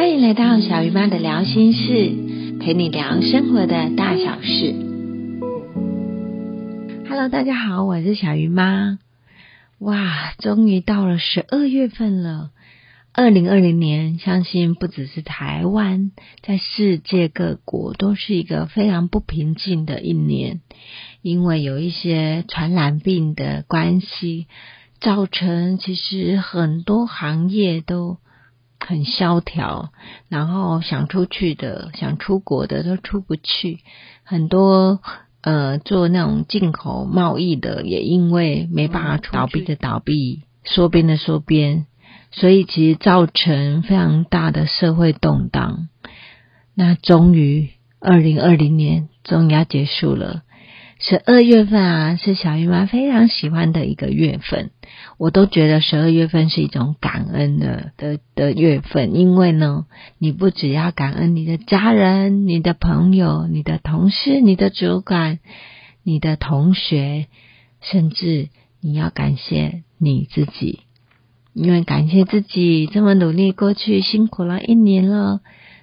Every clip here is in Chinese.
欢迎来到小鱼妈的聊心事，陪你聊生活的大小事。Hello，大家好，我是小鱼妈。哇，终于到了十二月份了。二零二零年，相信不只是台湾，在世界各国都是一个非常不平静的一年，因为有一些传染病的关系，造成其实很多行业都很萧条，然后想出去的、想出国的都出不去，很多呃做那种进口贸易的也因为没办法倒闭的倒闭，缩编的缩编。所以其实造成非常大的社会动荡。那终于，二零二零年终于要结束了。十二月份啊，是小姨妈非常喜欢的一个月份。我都觉得十二月份是一种感恩的的的月份，因为呢，你不只要感恩你的家人、你的朋友、你的同事、你的主管、你的同学，甚至你要感谢你自己。因为感谢自己这么努力，过去辛苦了一年了，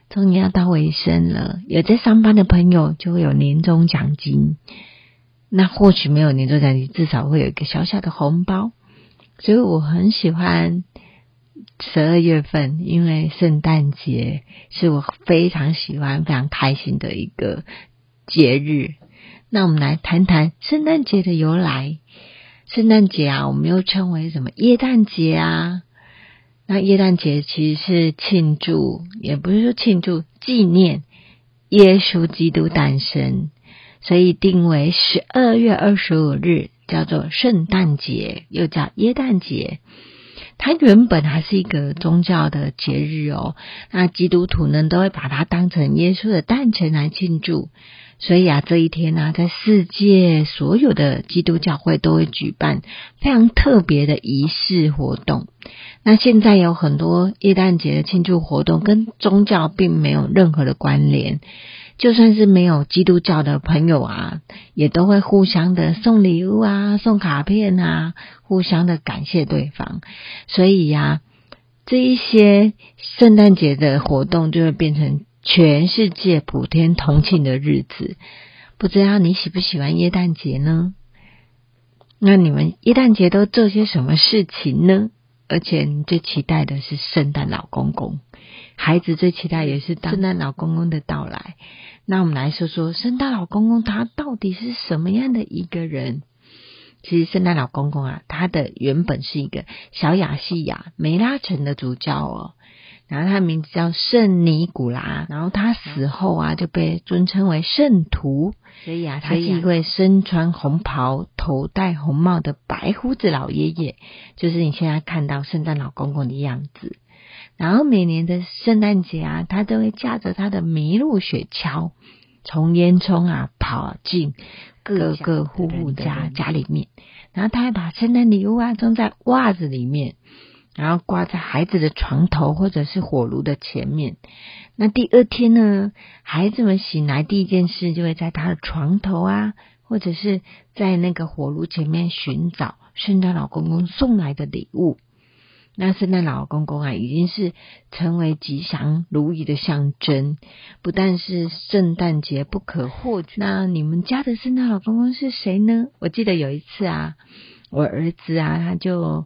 终于要到尾声了。有在上班的朋友就会有年终奖金，那或许没有年终奖金，至少会有一个小小的红包。所以我很喜欢十二月份，因为圣诞节是我非常喜欢、非常开心的一个节日。那我们来谈谈圣诞节的由来。圣诞节啊，我们又称为什么？耶诞节啊。那耶诞节其实是庆祝，也不是说庆祝，纪念耶稣基督诞生，所以定为十二月二十五日，叫做圣诞节，又叫耶诞节。它原本还是一个宗教的节日哦。那基督徒呢，都会把它当成耶稣的诞辰来庆祝。所以啊，这一天呢，在世界所有的基督教会都会举办非常特别的仪式活动。那现在有很多耶诞节的庆祝活动跟宗教并没有任何的关联，就算是没有基督教的朋友啊，也都会互相的送礼物啊，送卡片啊，互相的感谢对方。所以呀，这一些圣诞节的活动就会变成。全世界普天同庆的日子，不知道你喜不喜欢耶诞节呢？那你们耶诞节都做些什么事情呢？而且你最期待的是圣诞老公公，孩子最期待也是圣诞老公公的到来。那我们来说说圣诞老公公他到底是什么样的一个人？其实圣诞老公公啊，他的原本是一个小亚细亚梅拉城的主教哦。然后他名字叫圣尼古拉，然后他死后啊就被尊称为圣徒，所以啊他是一位身穿红袍、头戴红帽的白胡子老爷爷，就是你现在看到圣诞老公公的样子。然后每年的圣诞节啊，他都会驾着他的麋鹿雪橇，从烟囱啊跑进各个户户家家里面，然后他还把圣诞礼物啊装在袜子里面。然后挂在孩子的床头或者是火炉的前面。那第二天呢，孩子们醒来第一件事就会在他的床头啊，或者是在那个火炉前面寻找圣诞老公公送来的礼物。那圣诞老公公啊，已经是成为吉祥如意的象征，不但是圣诞节不可或缺。那你们家的圣诞老公公是谁呢？我记得有一次啊，我儿子啊，他就。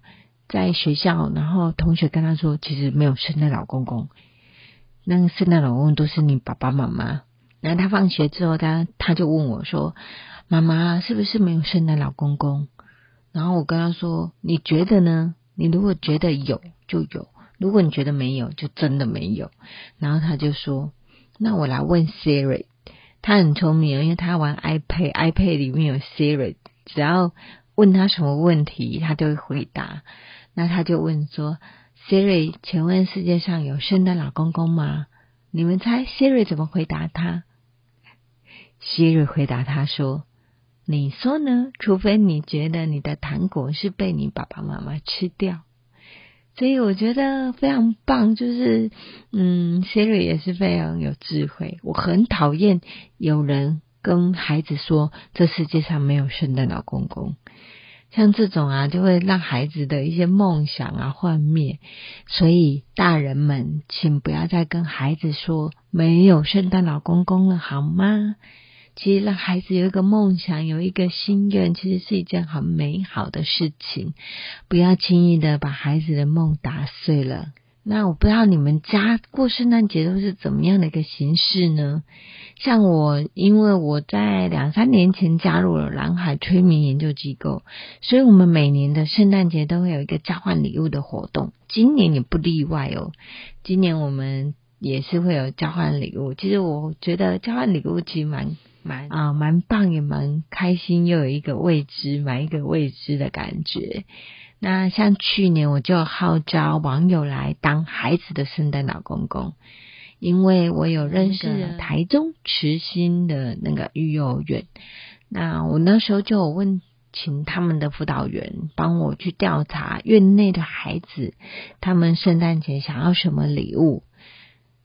在学校，然后同学跟他说，其实没有圣诞老公公，那个圣诞老公公都是你爸爸妈妈。然后他放学之后，他他就问我说：“妈妈，是不是没有圣诞老公公？”然后我跟他说：“你觉得呢？你如果觉得有就有，如果你觉得没有，就真的没有。”然后他就说：“那我来问 Siri，他很聪明，因为他玩 iPad，iPad 里面有 Siri，只要问他什么问题，他就会回答。”那他就问说：“Siri，请问世界上有圣诞老公公吗？”你们猜 Siri 怎么回答他？Siri 回答他说：“你说呢？除非你觉得你的糖果是被你爸爸妈妈吃掉。”所以我觉得非常棒，就是嗯，Siri 也是非常有智慧。我很讨厌有人跟孩子说这世界上没有圣诞老公公。像这种啊，就会让孩子的一些梦想啊幻灭。所以大人们，请不要再跟孩子说没有圣诞老公公了，好吗？其实让孩子有一个梦想，有一个心愿，其实是一件很美好的事情。不要轻易的把孩子的梦打碎了。那我不知道你们家过圣诞节都是怎么样的一个形式呢？像我，因为我在两三年前加入了蓝海催眠研究机构，所以我们每年的圣诞节都会有一个交换礼物的活动，今年也不例外哦。今年我们也是会有交换礼物。其实我觉得交换礼物其实蛮蛮啊蛮棒，也蛮开心，又有一个未知，买一个未知的感觉。那像去年我就号召网友来当孩子的圣诞老公公，因为我有认识台中慈心的那个育幼院，那我那时候就有问，请他们的辅导员帮我去调查院内的孩子，他们圣诞节想要什么礼物，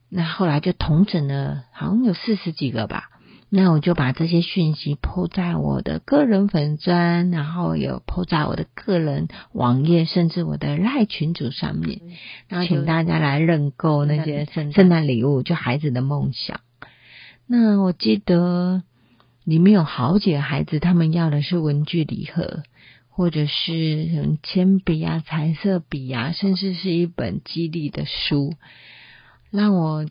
那后来就统整了，好像有四十几个吧。那我就把这些讯息铺在我的个人粉砖，然后有铺在我的个人网页，甚至我的赖群组上面，然后请大家来认购那些圣圣诞礼物，就孩子的梦想。那我记得里面有好几个孩子，他们要的是文具礼盒，或者是什么铅笔啊、彩色笔啊，甚至是一本激励的书，让我。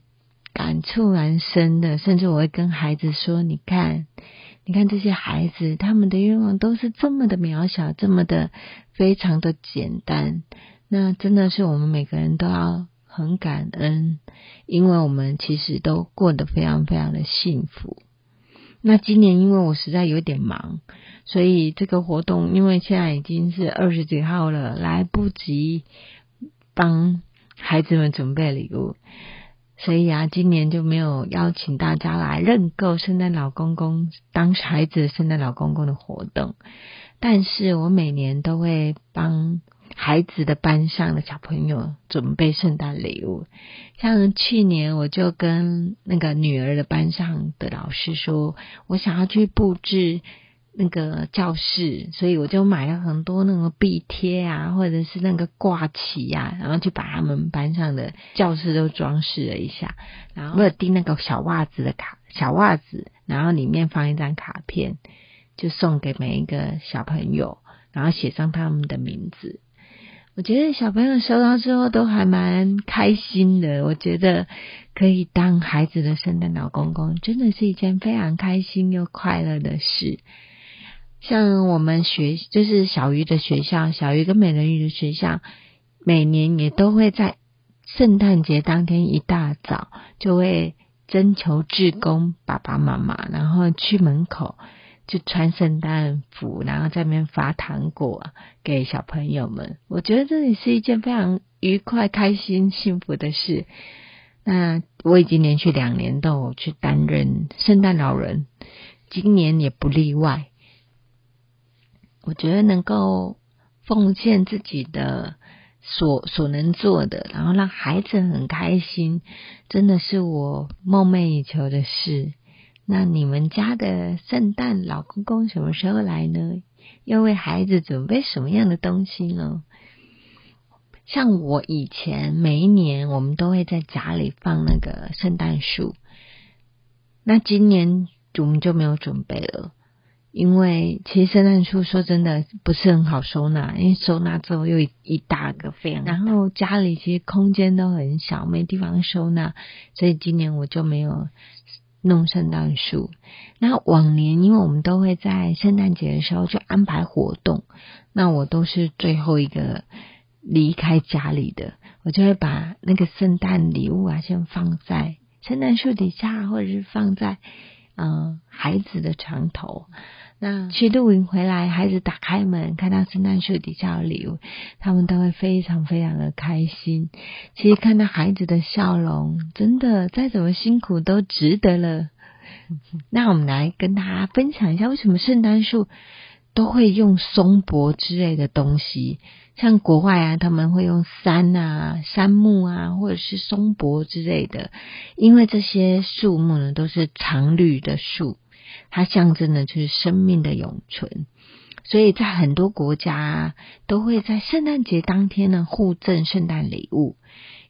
感触蛮深的，甚至我会跟孩子说：“你看，你看这些孩子，他们的愿望都是这么的渺小，这么的非常的简单。那真的是我们每个人都要很感恩，因为我们其实都过得非常非常的幸福。那今年因为我实在有点忙，所以这个活动因为现在已经是二十几号了，来不及帮孩子们准备礼物。”所以啊，今年就没有邀请大家来认购圣诞老公公当孩子圣诞老公公的活动，但是我每年都会帮孩子的班上的小朋友准备圣诞礼物。像去年我就跟那个女儿的班上的老师说，我想要去布置。那个教室，所以我就买了很多那个壁贴啊，或者是那个挂旗呀，然后就把他们班上的教室都装饰了一下。然后我有订那个小袜子的卡，小袜子，然后里面放一张卡片，就送给每一个小朋友，然后写上他们的名字。我觉得小朋友收到之后都还蛮开心的。我觉得可以当孩子的圣诞老公公，真的是一件非常开心又快乐的事。像我们学就是小鱼的学校，小鱼跟美人鱼的学校，每年也都会在圣诞节当天一大早就会征求志工爸爸妈妈，然后去门口就穿圣诞服，然后在那边发糖果给小朋友们。我觉得这也是一件非常愉快、开心、幸福的事。那我已经连续两年都有去担任圣诞老人，今年也不例外。我觉得能够奉献自己的所所能做的，然后让孩子很开心，真的是我梦寐以求的事。那你们家的圣诞老公公什么时候来呢？要为孩子准备什么样的东西呢？像我以前每一年，我们都会在家里放那个圣诞树。那今年我们就没有准备了。因为其实圣诞树说真的不是很好收纳，因为收纳之后又一大个非常，然后家里其实空间都很小，没地方收纳，所以今年我就没有弄圣诞树。那往年因为我们都会在圣诞节的时候就安排活动，那我都是最后一个离开家里的，我就会把那个圣诞礼物啊先放在圣诞树底下，或者是放在嗯孩子的床头。那去露营回来，孩子打开门看到圣诞树底下有礼物，他们都会非常非常的开心。其实看到孩子的笑容，真的再怎么辛苦都值得了。那我们来跟大家分享一下，为什么圣诞树都会用松柏之类的东西？像国外啊，他们会用杉啊、杉木啊，或者是松柏之类的，因为这些树木呢都是常绿的树。它象征的就是生命的永存，所以在很多国家都会在圣诞节当天呢互赠圣诞礼物。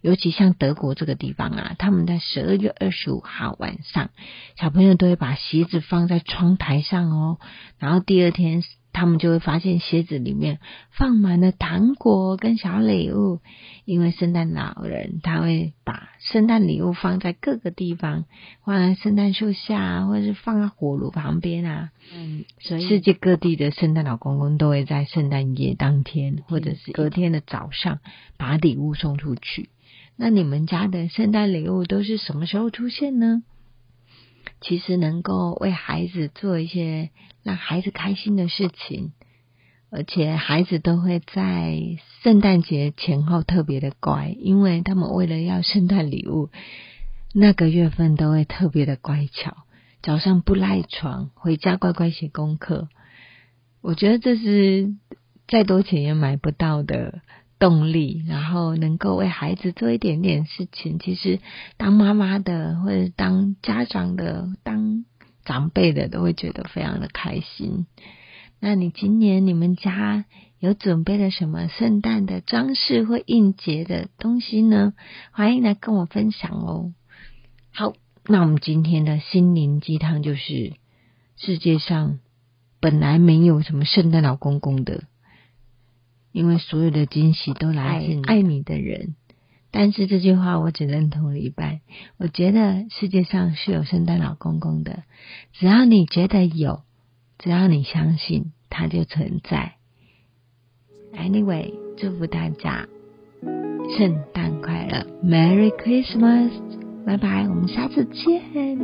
尤其像德国这个地方啊，他们在十二月二十五号晚上，小朋友都会把鞋子放在窗台上哦，然后第二天他们就会发现鞋子里面放满了糖果跟小礼物，因为圣诞老人他会把圣诞礼物放在各个地方，放在圣诞树下，或者是放在火炉旁边啊。嗯，所以世界各地的圣诞老公公都会在圣诞夜当天，或者是隔天的早上把礼物送出去。那你们家的圣诞礼物都是什么时候出现呢？其实能够为孩子做一些让孩子开心的事情，而且孩子都会在圣诞节前后特别的乖，因为他们为了要圣诞礼物，那个月份都会特别的乖巧，早上不赖床，回家乖乖写功课。我觉得这是再多钱也买不到的。动力，然后能够为孩子做一点点事情，其实当妈妈的或者当家长的、当长辈的都会觉得非常的开心。那你今年你们家有准备了什么圣诞的装饰或应节的东西呢？欢迎来跟我分享哦。好，那我们今天的心灵鸡汤就是世界上本来没有什么圣诞老公公的。因为所有的惊喜都来自爱你的人，但是这句话我只认同了一半。我觉得世界上是有圣诞老公公的，只要你觉得有，只要你相信，它就存在。Anyway，祝福大家圣诞快乐，Merry Christmas，拜拜，我们下次见。